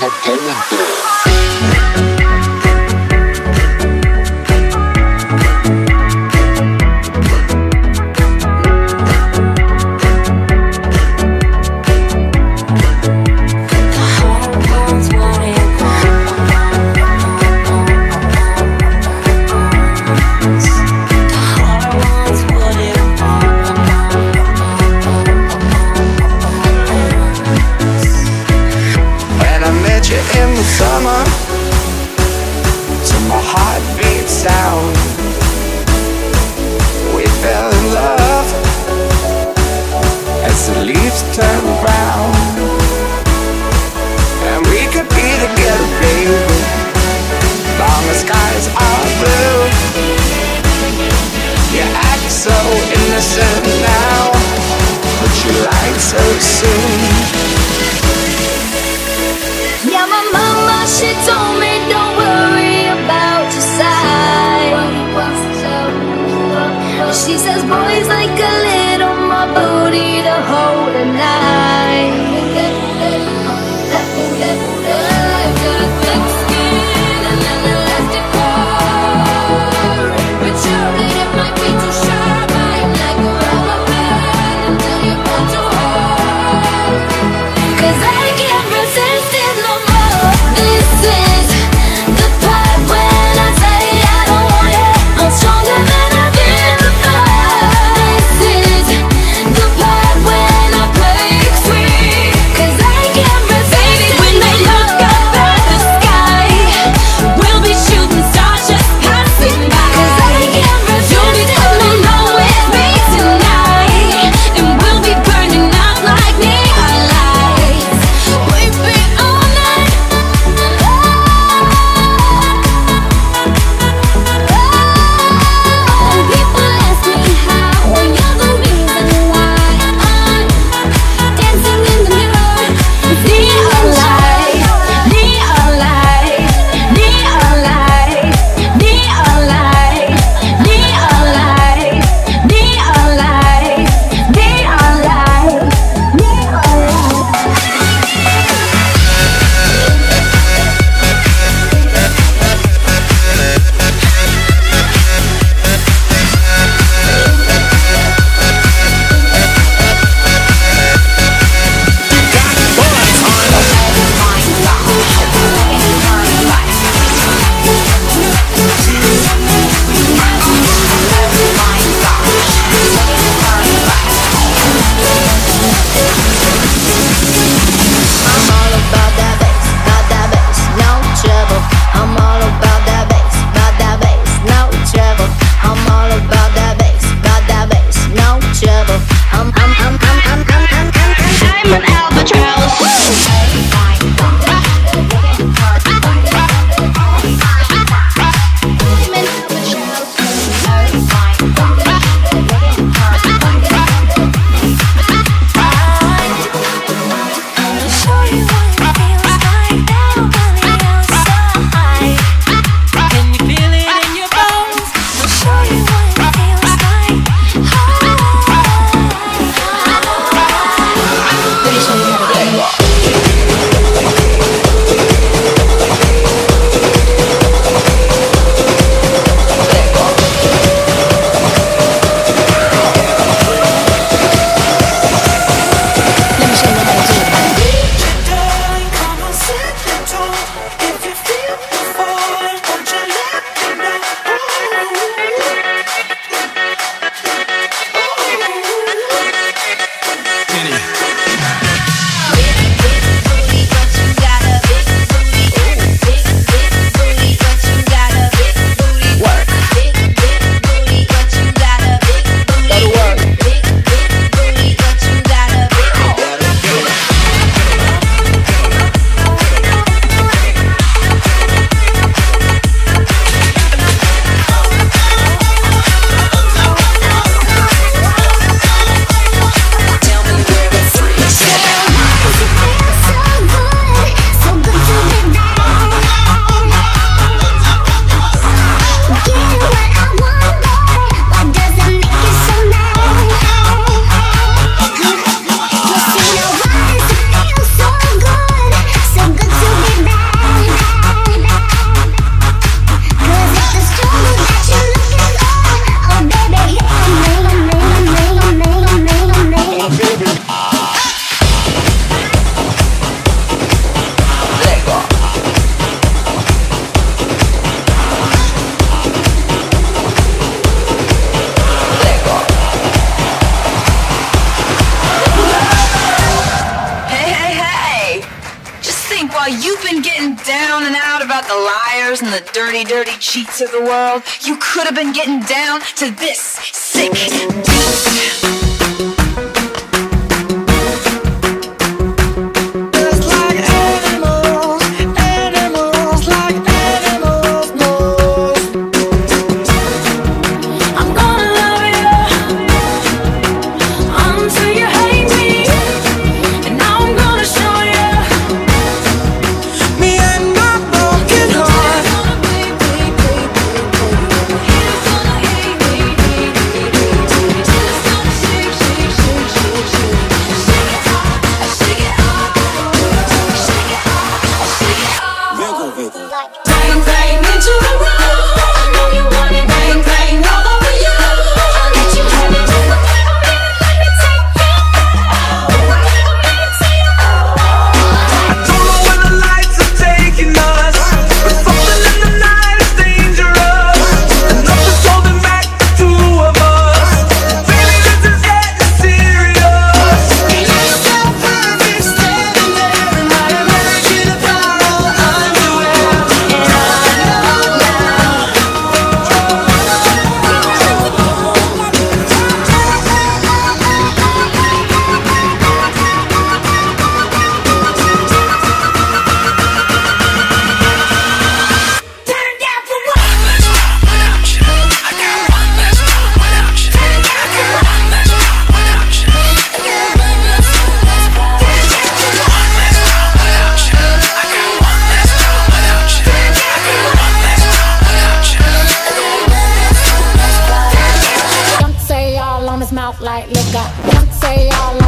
not going there. as the leaves turn brown. And we could be together, baby, skies are blue. You act so innocent now, but you lied so soon. Yeah, my mama, she told me. the liars and the dirty, dirty cheats of the world, you could have been getting down to this sick beat.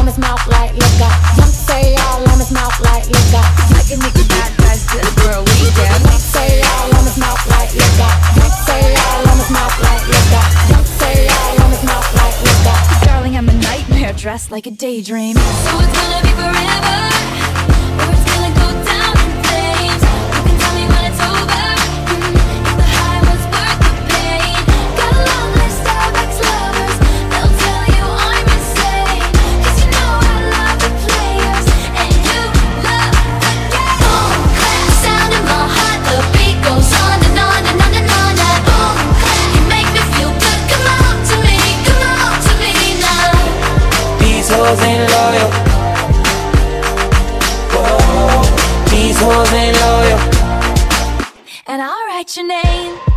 his mouth like liquor. Yoncé all on his mouth like liquor. Like a nigga got that good girl, we down. Young say all on his mouth like liquor. Young say all on his mouth like liquor. Young say all on his mouth like liquor. Darling, I'm a nightmare dressed like a daydream. So it's gonna be forever. These hoes ain't loyal. Whoa, these hoes ain't loyal. And I'll write your name.